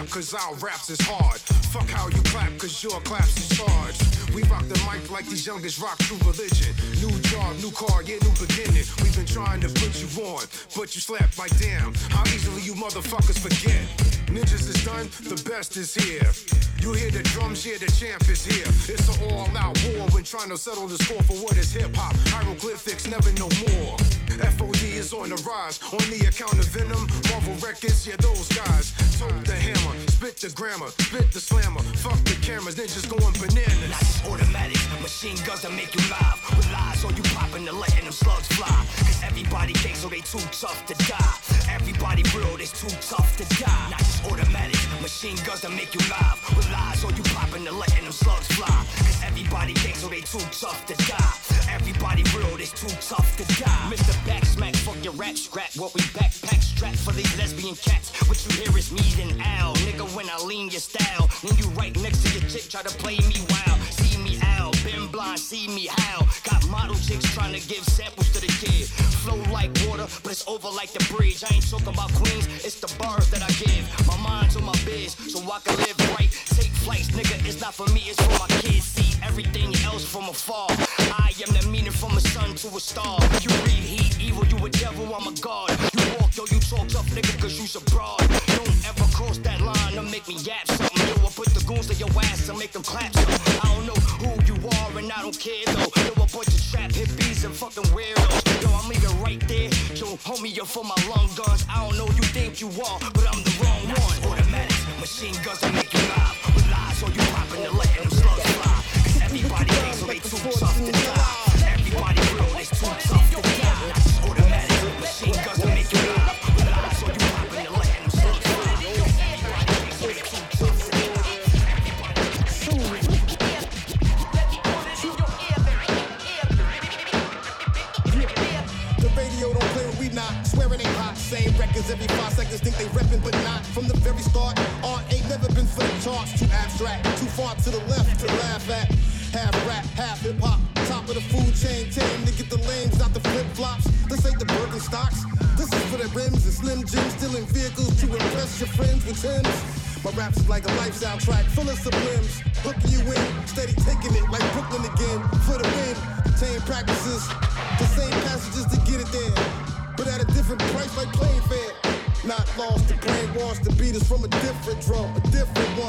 rap, cause our raps is hard. Fuck how you clap, cause your claps is charged. We rock the mic like these youngest rock true religion. New job, new car, yeah, new beginning. We've been trying to put you on, but you slept like damn. How easily you motherfuckers forget. Ninjas is done, the best is here. You hear the drums, yeah, the champ is here. It's an all-out war when trying to settle the score for what is hip-hop. Hieroglyphics never know more. FOD is on the rise, on the account of Venom. Marvel Records, yeah, those guys. Tote the hammer, spit the grammar, spit the slammer. Fuck the cameras, ninjas going bananas. Not just automatic, machine guns that make you live. With lies, or you popping and letting them slugs fly. Cause everybody thinks so they too tough to die. Everybody real, they too tough to die. Not automatic, machine guns that make you live. With lies, or you popping and letting them slugs fly. Cause everybody thinks so they too tough to die. Everybody real, they too tough to die. Mr. Backsmack, fuck your rap scrap. What we backpack strap for these lesbian cats. What you hear is me and Al. Nigga, when I lean your style, then you right next to your chick, try to play me wild. See me out, been blind, see me how. Got model chicks trying to give samples to the kid. Flow like water, but it's over like the bridge. I ain't talking about queens, it's the bars that I give. My mind's on my biz, so I can live right. Take flights, nigga, it's not for me, it's for my kids. See everything else from afar. I am the meaning from a sun to a star. You read heat, evil, you a devil, I'm a god. Yo, you talk tough, nigga, cause you's a broad. Don't ever cross that line or make me yap something. Yo, I put the goons to your ass and make them clap something. I don't know who you are and I don't care though. Yo, a bunch of trap hippies and fucking weirdos. Yo, I'm leaving right there. Yo, homie, you're for my lung guns. I don't know you think you are, but I'm the wrong one. Automatics, machine guns that make you live. With lies, or you popping and letting them slugs fly. Cause everybody thinks so they too tough to die.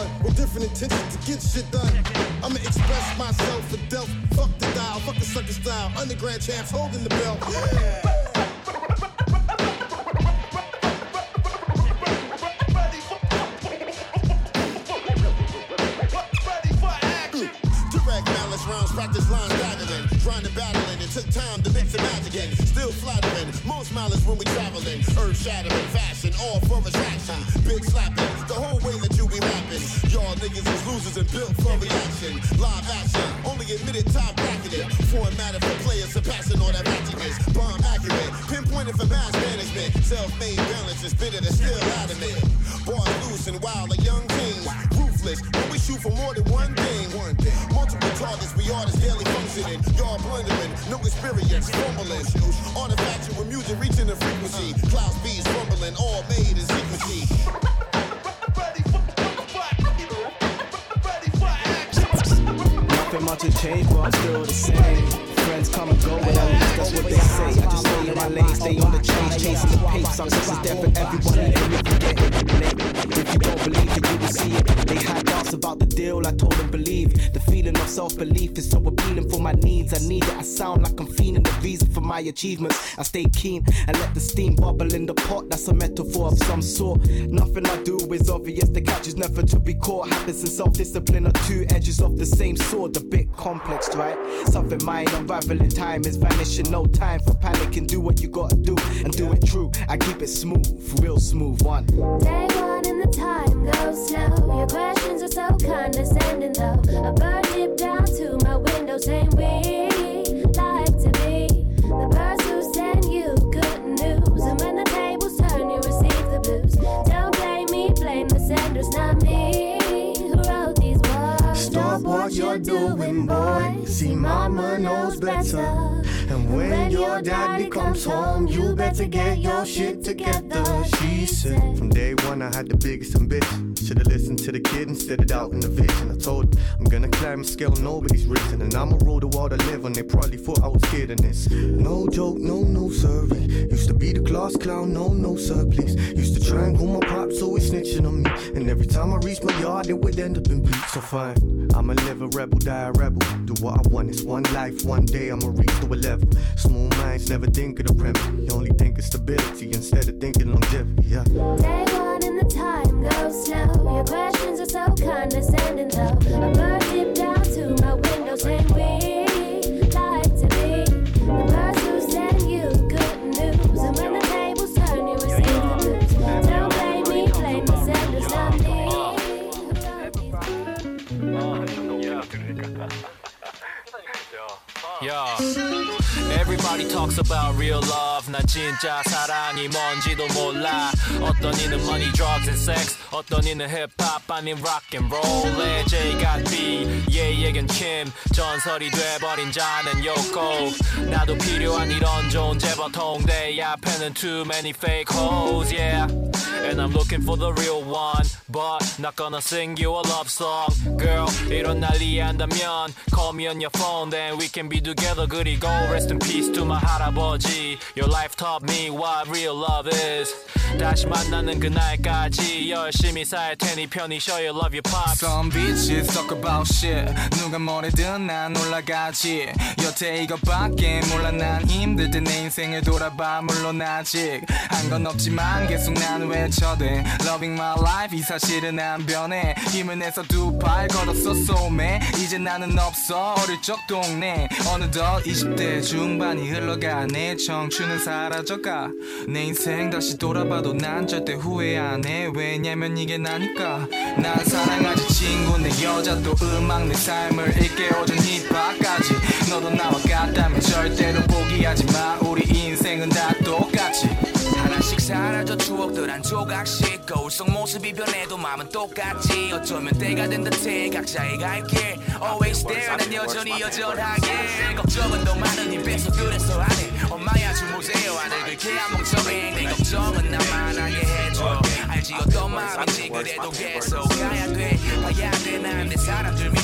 Different with different intentions to get shit done. I'ma express myself for Delph, fuck the dial, fuck the sucker style, Underground champs holding the belt. Yeah. Most when we traveling. Earth shattering, fashion, all for attraction. Big slapping, the whole way that you be rapping. Y'all niggas is losers and built for reaction. Live action, only admitted top bracketed. Formatted for players surpassing all that ratchetness. Bomb accurate, pinpointed for mass management. Self-made balance is bitter that's still adamant. Bars loose and wild like young kings. Ruthless, when we shoot for more than one thing. One thing. Multiple targets, we artists daily functioning. Y'all blundering, no experience, fumbling. With music reaching the frequency. Cloud speeds rumbling, all made in secrecy. Nothing much has changed, but I'm still the same. Friends come and go, but at least that's what they say. I just stay in my lane, stay on the chase, chasing the pace. Success is there for everybody, and if you it, if you don't believe it, you will see it. They had asked about the deal, I told them believe. The feeling of self belief is so appealing for my needs. I need it, I sound like I'm feeling the reason for my achievements. I stay keen and let the steam bubble in the pot. That's a metaphor of some sort. Nothing I do is obvious, the catch is never to be caught. Habits and self discipline are two edges of the same sword. A bit complex, right? Something mine unraveling time is vanishing. No time for panicking. Do what you gotta do and do it true. I keep it smooth, real smooth one. Day one and the time goes slow. Your questions are so condescending though. A bird dipped down to my window saying we mama knows better. And when your daddy comes home, you better get your shit together. She said. From day one, I had the biggest ambition. Should've listened to the kid instead of in the vision. I told him, I'm gonna climb a scale nobody's risen. And I'ma rule the world I live on. They probably thought I was kidding this. No joke, no, no, sorry. Used to be the class clown, no, no, sir, please. Used to try and call my pops, always snitching on me. And every time I reached my yard, it would end up in beef. So fine, I'ma live a rebel, die a rebel. Do what I want, it's one life, one day I'ma reach to a level. Small minds never think of the premise. You only think of stability instead of thinking longevity, yeah. Day one and the time goes slow. Your questions are so condescending though. Everybody talks about real love. 난 진짜 사랑이 뭔지도 몰라. 어떤 이는 money, drugs and sex. 어떤 이는 힙합 아닌 rock and roll에 J got B, 얘에겐 Kim. 전설이 돼버린 자는 요코. 나도 필요한 이런 존재 보통 내 앞에는 too many fake hoes, yeah. And I'm looking for the real one, but not gonna sing you a love song, girl. 이런 난리 한다면 call me on your phone, then we can be together. 그리고 rest in peace to my 할아버지. Your life taught me what real love is. 다시 만나는 그날까지 열심히 살 테니 편히 쉬어요. Love you, pops. Some bitches talk about shit. 누가 뭐래든 난 올라가지. 여태 이것밖에 몰라. 난 힘들 때 내 인생을 돌아봐. 물론 아직 한 건 없지만 계속 난 외쳐대. Loving my life 이 사실은 안 변해. 힘을 내서 두팔 걸었어 소매. 이제 나는 없어. 어릴 적 동네. 어느덧 20대 중반이 흘러가 내 청춘은 사 라져가. 내 인생 다시 돌아봐도 난 절대 후회 안 해. 왜냐면 이게 나니까. 난 사랑하지 친구 내 여자 또 음악 내 삶을 일깨워준 힙합까지. 너도 나와 같다면 절대로 포기하지 마. 우리 인생은 다 똑같이. 하나씩 사라져 추억들 한 조각씩. 거울 속 모습이 변해도 마음은 똑같지 어쩌면 때가 된 듯해 각자의 갈길 Always there 난 여전히 여전하게. 걱정은 더 많은 힘 빼서 그래서 안해 안 멍청해 내 걱정은 나만 하게 해줘 알지 어떤 마음인지 그래도 계속 가야 돼 봐야 돼난내 사람들 믿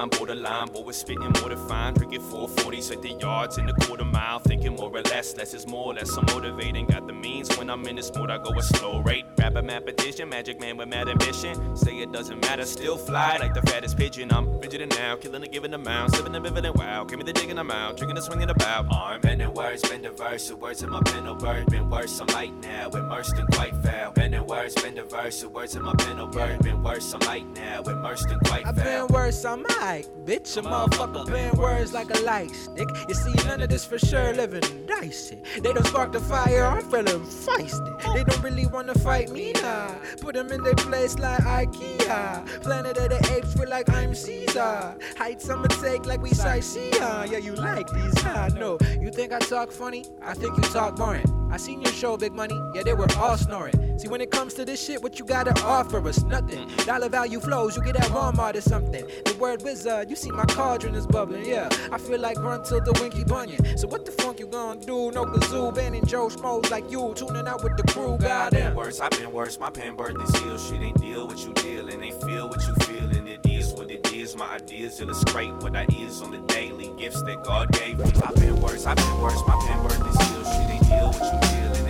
Into borderline, boy, we're spitting more fine. Cricket 440s at the yards in the quarter mile. Thinking more or less, less is more, less I'm motivating. Got the means when I'm in this mood, I go a slow rate. Rapper, mathematician, magic man with mad ambition. Say it doesn't matter, still fly like the fattest pigeon. I'm and now, killing a given amount. Living and vivid and wow. Give me the digging, I'm out. Drinking and swinging about. Arm bending words, bending verse. The words in my pen, no bird, been worse. I'm light now, immersed in quite foul. Bending words, bending verse. The words in my pen, no bird, been worse. I'm light now, immersed in quite I've been worse, I'm alright. Bitch, a motherfucker been words like a light stick. You see, none of this for sure living dicey. They don't spark the fire, I'm feeling feisty. They don't really wanna fight me nah. Put them in their place like IKEA. Planet of the apes, feel like I'm Caesar. Heights I'ma take like we sightsee. Yeah, you like these, I No, You think I talk funny? I think you talk boring. I seen your show, Big Money. Yeah, they were all snoring. See, when it comes to this shit, what you gotta offer us? Nothing. Dollar value flows, you get at Walmart or something. The word wizard, you see my cauldron is bubbling. Yeah, I feel like run till the winky bunyan. So what the fuck you gonna do? No kazoo, Ben and Joe Schmoes like you, tuning out with the crew. Goddamn. worse, I've been worse. My pen birth this ill shit ain't deal what you deal and ain't feel what you feel and it is what it is. My ideas illustrate what I is on the daily gifts that God gave me. I've been worse, I've been worse. My pen birth this ill shit ain't deal what you deal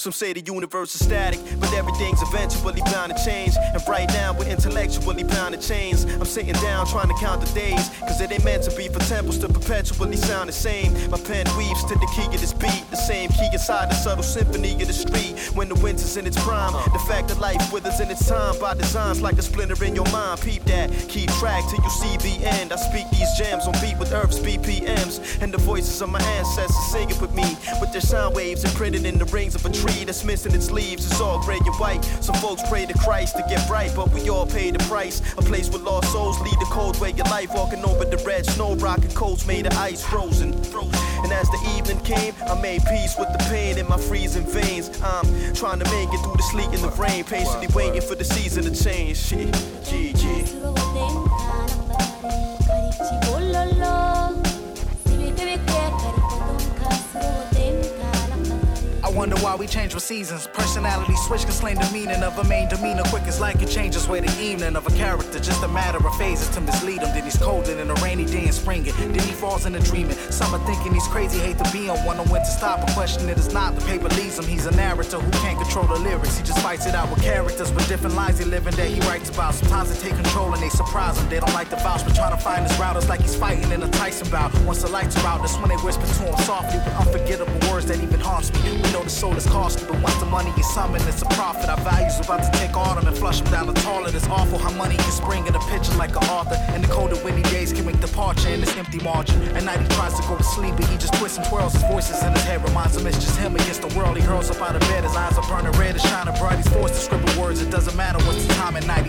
Some say the universe is static, but everything's eventually bound to change. And right now, we're intellectually bound to change. I'm sitting down trying to count the days, cause it ain't meant to be for temples to perpetually sound the same. My pen weaves to the key of this beat, the same key inside the subtle symphony of the street. When the winter's in its prime, the fact that life withers in its time by designs like a splinter in your mind. Peep that, keep track till you see the end. I speak these gems on beat with Earth's BPMs, and the voices of my ancestors singing with me, with their sound waves imprinted in the rings of a tree that's missing its leaves. It's all gray and white. Some folks pray to Christ to get bright, but we all pay the price. A place where lost souls lead the cold way of life, walking over the red snow, rocking coats made of ice, frozen. And as the evening came, I made peace with the pain in my freezing veins. I'm trying to make it through the sleet and the rain, patiently waiting for the season to change. Shit, GG. I wonder why we change with seasons. Personality switch can slain the meaning of a main demeanor. Quick as light can change way the evening of a character. Just a matter of phases to mislead him. Then he's colder than a rainy day in spring. Then he falls into dreaming. Some are thinking he's crazy, hate to be on one. When to stop. A question it is not. The paper leaves him. He's a narrator who can't control the lyrics. He just fights it out with characters with different lives he living that he writes about. Sometimes they take control and they surprise him. They don't like the vouch, but trying to find his route. It's like he's fighting in a Tyson bout. Once the lights are out, that's when they whisper to him softly with unforgettable words that even haunts me. We know the soul is costly, but once the money is summoned, it's a profit. Our values about to take autumn and flush them down the toilet. It's awful how money can spring in a picture like an author. And the colder windy days can make departure in this empty margin. At night he tries to go to sleep, but he just twists and twirls his voices in his head. Reminds him it's just him against the world. He hurls up out of bed, his eyes are burning red, it's shining bright. He's forced to scribble words, it doesn't matter what's the time at night.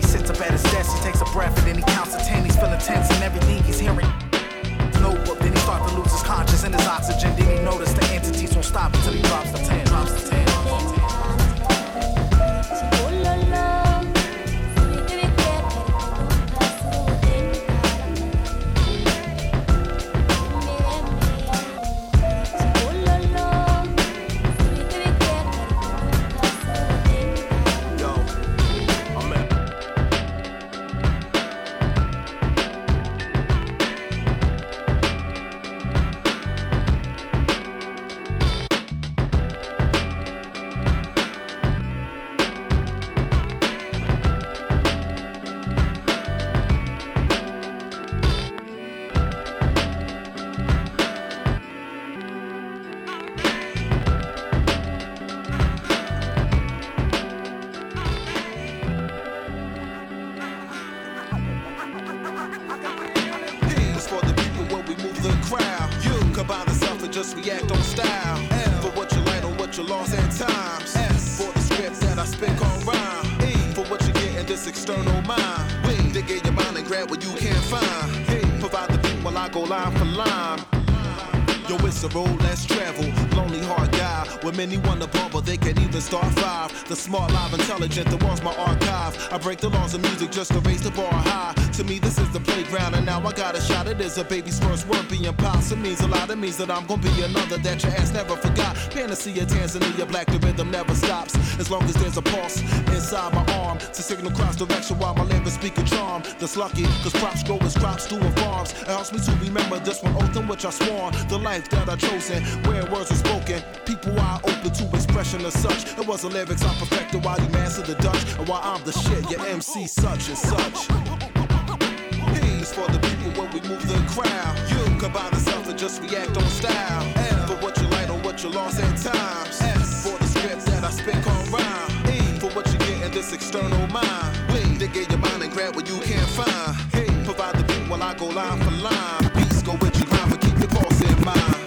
External mind. Dig in your mind and grab what you can't find. Hey, Provide the beat while I go line for line. Yo, it's a road less travel. Lonely heart guy. With many wanna bump, but they can't even start five. The smart, live, intelligent, the world's my archive. I break the laws of music just to raise the bar high. To me, this is the playground, and now I got a shot. It is a baby's first word being pops. It means a lot. It means that I'm gonna be another that your ass never forgot. Panacea, Tanzania, black, the rhythm never stops. As long as there's a pulse inside my arm to signal cross direction while my lyrics speak a charm. That's lucky, cause props grow as crops do in farms. It helps me to remember this one oath in which I swore. The life that I chosen, where words are spoken. People are open to expression as such. It was the lyrics I perfected while you mastered the Dutch. And while I'm the shit, your MC such and such. For the people when we move the crowd. You combine the self and just react on style. L for what you like or what you lost at times. S for the script that I spit on rhyme. E for what you get in this external mind. We dig in your mind and grab what you can't find. Hey, provide the beat while I go line for line. Beats go with you, rhyme, but keep your pulse in mind.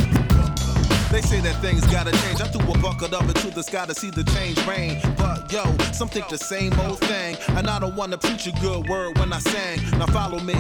They say that things gotta change. I threw a bucket up into the sky to see the change rain. But yo, some think the same old thing. And I don't wanna preach a good word when I sing. Now follow me.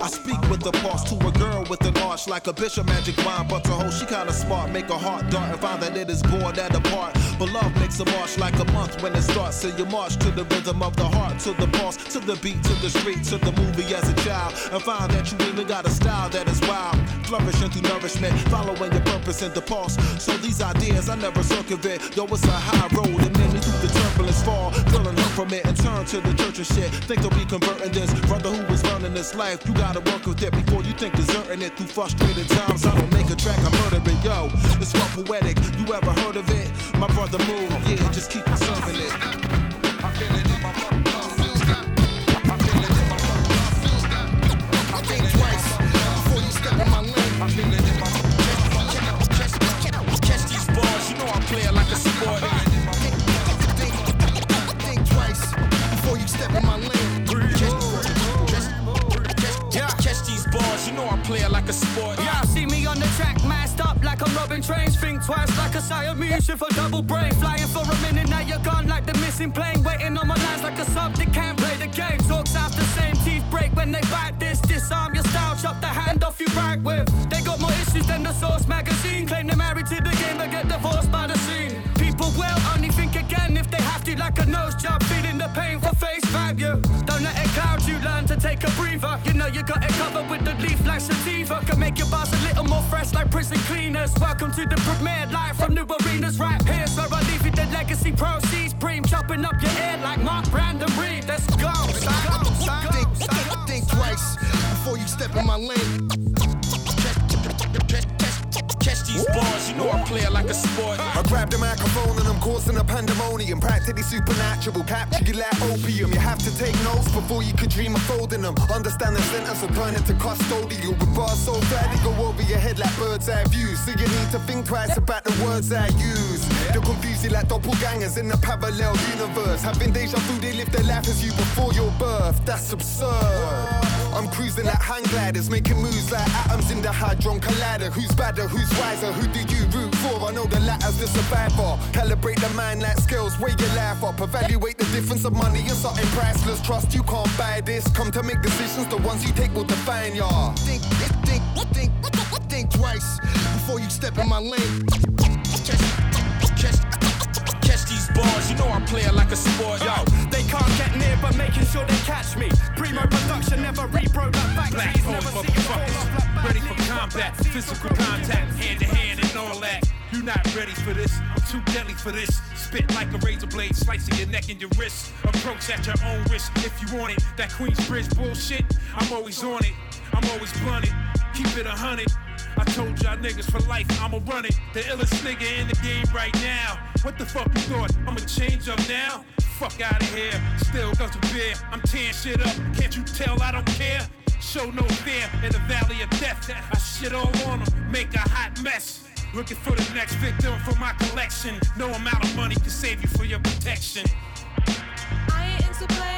I speak with the pulse to a girl with an arch like a bishop magic wine. But to hold, she kinda smart. Make her heart dart and find that it is bored at a part. But love makes a march like a month when it starts. So you march to the rhythm of the heart, to the pulse, to the beat, to the street, to the movie as a child. And find that you even got a style that is wild. Flourishing through nourishment, following your purpose and the pulse. So these ideas I never circumvent. Though it's a high road, and me through the turbulence fall. Feeling hurt from it and turn to the church and shit. Think they'll be converting this. Brother who is running this life, you gotta work with it before you think deserting it through frustrated times. I don't make a track, I murder it, yo. It's what poetic. You ever heard of it? My brother move, yeah, just keep serving it. A sport. Yeah, see me on the track, masked up like I'm robbing trains. Think twice like a Siamese with a double brain. Flying for a minute, now you're gone like the missing plane. Waiting on my lines like a sub that can't play the game. Talks out the same, teeth break when they bite this. Disarm your style, chop the hand off you right with. Take a breather. You know you got it covered with the leaf like sativa. Can make your bars a little more fresh like prison cleaners. Welcome to the premiere live from new arenas right here. So I leave you the legacy proceeds. Preem chopping up your ear like Mark Brandon Read. Let's go. Let's go. Let's go. Think, think, think twice before you step in my lane. Catch these bars, you know I play like a sport. I grab the microphone and I'm causing a pandemonium. Practically supernatural, capture you like opium. You have to take notes before you could dream of folding them. Understand the sentence or turn it to custodial. With bars so bad they go over your head like bird's eye views. So you need to think twice about the words I use. They'll confuse you like doppelgangers in the parallel universe. Having deja vu, they live their life as you before your birth. That's absurd. I'm cruising like hang gliders, making moves like atoms in the hadron collider. Who's badder, who's wiser, who do you root for? I know the latter's the survivor. Calibrate the mind like skills, weigh your life up. Evaluate the difference of money and something priceless. Trust you can't buy this. Come to make decisions, the ones you take will define ya. Think, think, think, think twice before you step in my lane. Bars, you know I play it like a sport. Yo, they can't get near, but making sure they catch me. Primo production, never repro like Black factories. hole Never see motherfuckers. Ready for combat, physical contact, hand to hand and all that. You not ready for this? I'm too deadly for this. Spit like a razor blade, slicing your neck and your wrist. Approach at your own risk if you want it. That Queensbridge bullshit, I'm always on it. I'm always blunted. Keep it a hundred. I told y'all niggas for life, I'ma run it. The illest nigga in the game right now. What the fuck you thought? I'ma change up now? Fuck out of here. Still guns with beer. I'm tearing shit up. Can't you tell I don't care? Show no fear in the valley of death. I shit all on them, make a hot mess. Looking for the next victim for my collection. No amount of money can save you for your protection. I ain't into playing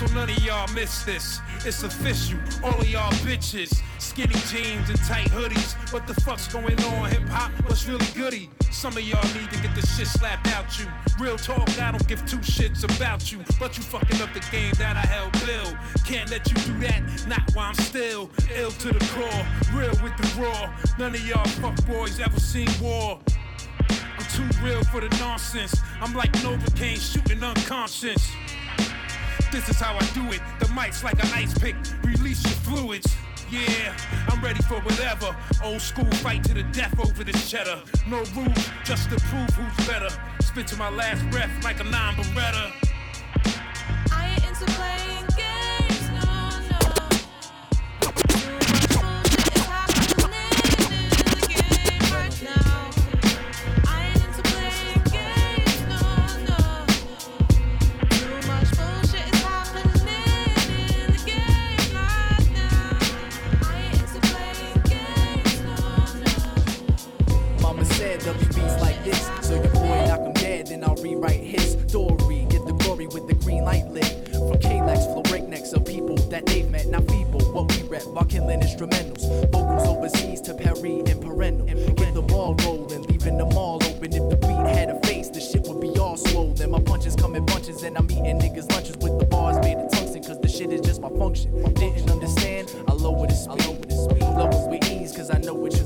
so none of y'all miss this. It's official, all of y'all bitches. Skinny jeans and tight hoodies. What the fuck's going on, hip hop? What's really goody? Some of y'all need to get the shit slapped out you. Real talk, I don't give two shits about you. But you fucking up the game that I held Bill. Can't let you do that, not while I'm still ill to the core. Real with the raw. None of y'all fuck boys ever seen war. I'm too real for the nonsense. I'm like Novocaine shooting unconscious. This is how I do it. The mic's like an ice pick. Release your fluids. Yeah, I'm ready for whatever. Old school fight to the death over this cheddar. No rules, just to prove who's better. Spit to my last breath like a non beretta. I ain't into playing this. So your boy knock him dead, then I'll rewrite his story. Get the glory with the green light lit. From K-Lex, flow breaknecks of people that they've met, not feeble. What we rap while killing instrumentals. Vocals overseas to Perry and Perennial. Get the ball rolling, leaving them all open. If the beat had a face, the shit would be all swollen. My punches come in bunches, and I'm eating niggas' lunches with the bars made shit is just my function. Didn't understand? I lower the speed. Lower with ease, cause I know what you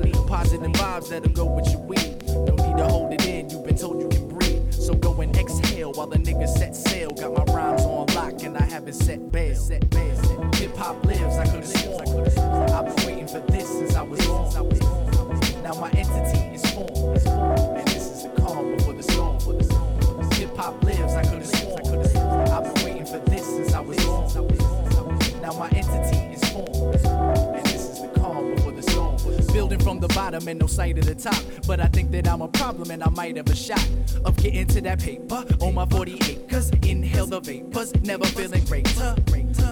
mean. Positive vibes that'll go with your weed. No need to hold it in, you've been told you can breathe. So go and exhale while the niggas set sail. Got my rhymes on lock and I haven't set bail. Set bail. Hip hop lives, I could've sworn. I've been waiting for this since I was born. Now my entity Now my entity the bottom and no sight of the top. But I think that I'm a problem and I might have a shot of getting to that paper on my 40 acres. Inhale the vapors, never feeling greater.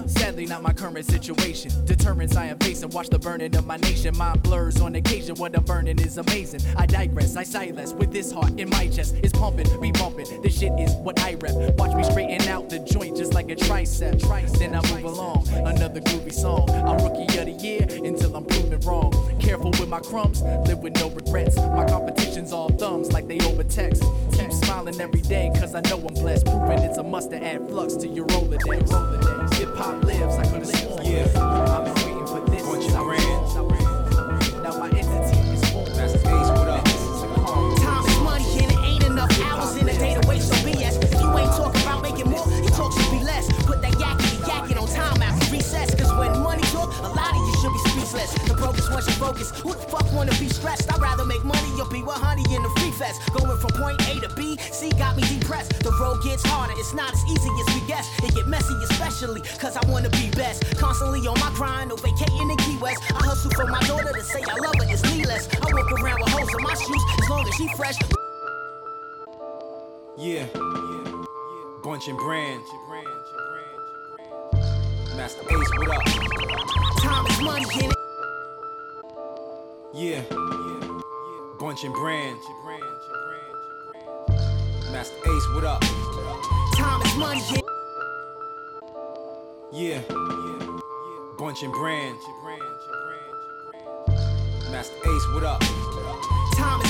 Sadly, not my current situation. Deterrence I am facing. Watch the burning of my nation. Mind blurs on occasion. What I'm burning is amazing. I digress, I silence with this heart in my chest. It's pumping, be bumping. This shit is what I rep. Watch me straighten out the joint just like a tricep. Then I move along. Another groovy song. I'm rookie of the year until I'm proven wrong. Careful with my crumbs, live with no regrets. My competition's all thumbs like they over text. Keep smiling every day, cause I know I'm blessed. Proving it's a must to add flux to your Rolodex. Rolodex. Hip hop lives, I could've sworn. Yeah. I've in fest. Going from point A to B, C got me depressed. The road gets harder, it's not as easy as we guess. It get messy, especially cause I wanna be best. Constantly on my grind, no vacating in Key West. I hustle for my daughter to say I love her, it's needless. I walk around with holes in my shoes as long as she fresh. Yeah. Bunch and brand. Masta Ace, what up? Time is money and it Yeah. Bunch and brand. Masta Ace, what up? time is money Yeah. Bunch and brand. Masta Ace, what up?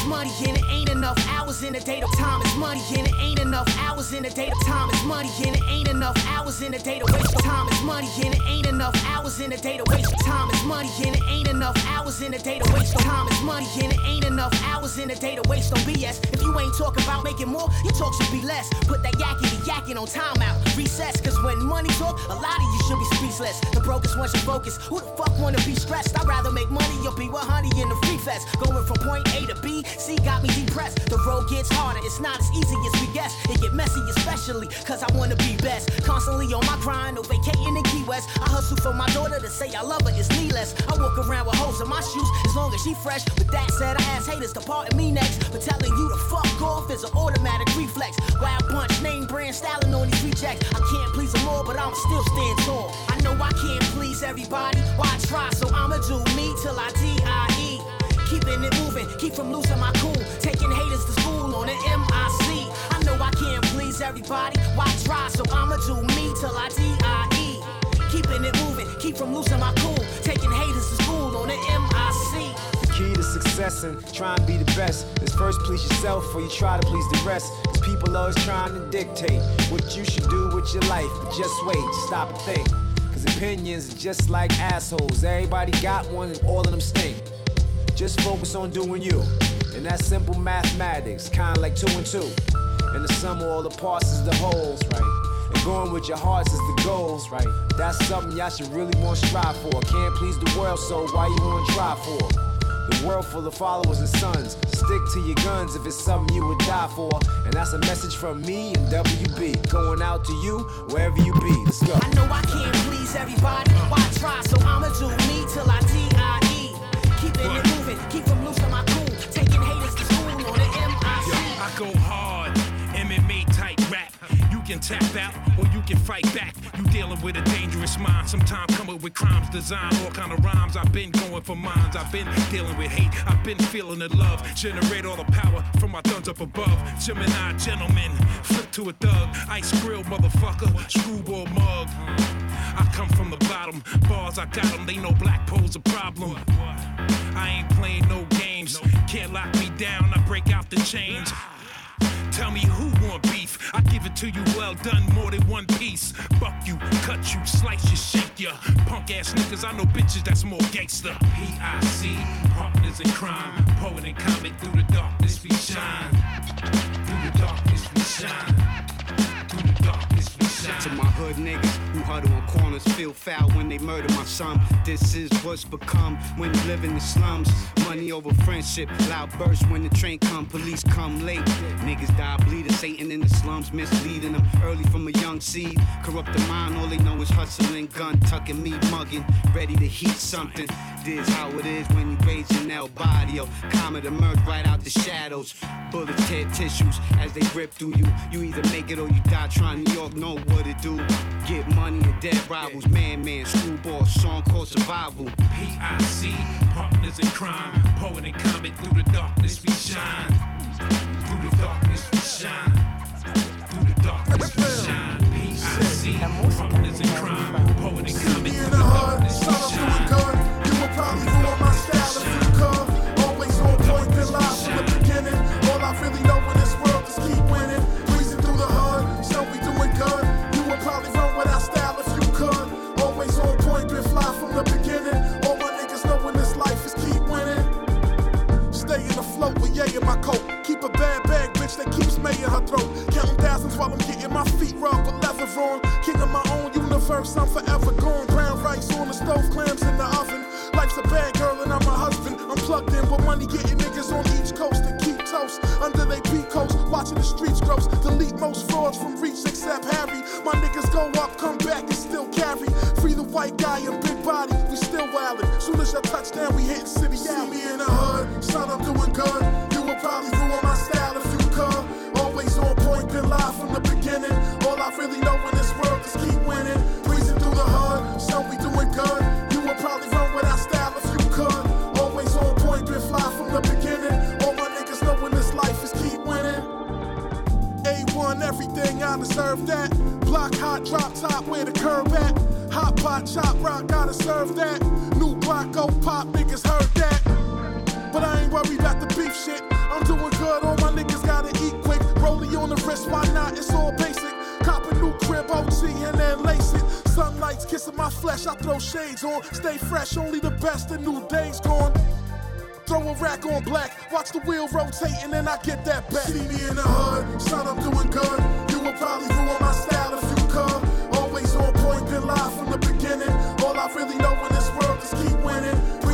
Money and it ain't enough hours in a day. To time is money and it ain't enough hours in a day. To time is money and it ain't enough hours in a day to waste. Time is money and it ain't enough hours in a day to waste. Time is money and it ain't enough hours in a day to waste. Time is money and it ain't enough hours in a day to waste on BS. If you ain't talking about making more, your talk should be less. Put that yakety yakking on timeout, recess. Cause when money talk, a lot of you should be speechless. The brokest once you focus, who the fuck wanna be stressed? I'd rather make money or be with honey in the free fest. Going from point A to B, C got me depressed. The road gets harder, it's not as easy as we guess. It get messy, especially cause I wanna be best. Constantly on my grind, no vacating in Key West. I hustle for my daughter to say I love her, it's needless. I walk around with holes in my shoes as long as she fresh. With that said, I ask haters to pardon me next. But telling you to fuck off is an automatic reflex. Wild bunch, name brand, styling on these rechecks. I can't please them all, but I'ma still stand tall. I know I can't please everybody. Why try? So I'ma do me till I D.I.E. Keeping it moving, keep from losing my cool. Taking haters to school on the MIC. I know I can't please everybody. Why try? So I'ma do me till I D.I.E. Keeping it moving, keep from losing my cool. Taking haters to school on the MIC. The key to success and trying to be the best is first please yourself before you try to please the rest. Cause people always trying to dictate what you should do with your life. But just wait, stop and think. Cause opinions are just like assholes. Everybody got one and all of them stink. Just focus on doing you. And that's simple mathematics, kinda like two and two. And the sum of all the parts is the wholes, right? And going with your hearts is the goals, right? That's something y'all should really want to strive for. Can't please the world, so why you want to try for? The world full of followers and sons. Stick to your guns if it's something you would die for. And that's a message from me and WB. Going out to you, wherever you be. Let's go. I know I can't please everybody. Why try? So I'ma do me till I D.I.E. It keep from losing my cool. Taking haters to school on the Yo, I go hard, MMA type rap. You can tap out or you can fight back. You dealing with a dangerous mind. Sometimes coming with crimes, design all kind of rhymes. I've been going for mines. I've been dealing with hate. I've been feeling the love. Generate all the power from my thumbs up above. Gemini gentleman, flip to a thug. Ice grill motherfucker, screwball mug. I come from the bottom. Bars, I got them. They know black pose a problem. I ain't playing no games. Can't lock me down. I break out the chains. Tell me who want beef? I give it to you well done, more than one piece. Fuck you, cut you, slice you, shake you. Punk ass niggas, I know bitches that's more gangster. P.I.C. Partners in crime, poet and comic through the darkness we shine. Through the darkness we shine. Through the darkness we shine. To my hood niggas huddle on corners, feel foul when they murder my son. This is what's become when you live in the slums. Money over friendship, loud bursts when the train come, police come late. Niggas die bleeding, Satan in the slums, misleading them early from a young seed. Corrupt the mind, all they know is hustling, gun tucking, me mugging, ready to heat something. This how it is when you raise your El Barrio. Comet emerge right out the shadows. Bullets tear tissues as they rip through you. You either make it or you die trying New York know what to do. Get money and dead rivals, man, man, screwball, song called survival. P.I.C. Partners in crime, poet and comic through the darkness we shine. Through the darkness we shine. Through the darkness we shine. P.I.C. Partners in crime, poet and comic through the darkness we shine. That. Block hot, drop top, where the curb at. Hot pot, chop rock, gotta serve that. New block, go pop, niggas heard that. But I ain't worried about the beef shit. I'm doing good, all my niggas gotta eat quick. Rollie on the wrist, why not? It's all basic. Cop a new crib, OG, and then lace it. Sunlight's kissing my flesh, I throw shades on. Stay fresh, only the best, the new days gone. Throw a rack on black, watch the wheel rotate, and then I get that back. See me in the hood, son, I'm doing good. You would probably ruin my style if you could. Always on point, been live from the beginning. All I really know in this world is keep winning.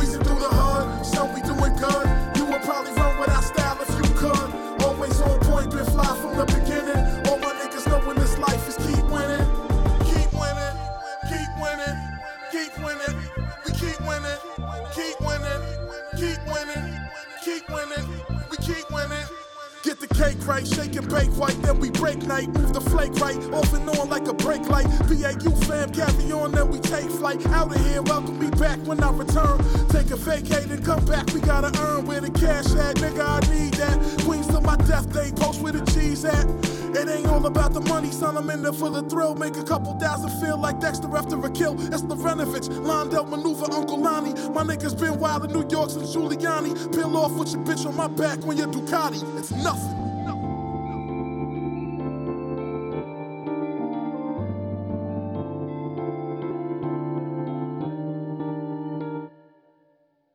Night. Move the flake right, off and on like a brake light. BAU fam, carry on, then we take flight. Out of here, welcome me back when I return. Take a vacate and come back, we gotta earn where the cash at. Nigga, I need that. Queens till my death day, post where the cheese at. It ain't all about the money, son. I'm in there for the thrill. Make a couple thousand feel like Dexter after a kill. That's the Renovich, Londell maneuver, Uncle Lonnie. My niggas been wild in New York since Giuliani. Peel off with your bitch on my back when you're Ducati. It's nothing.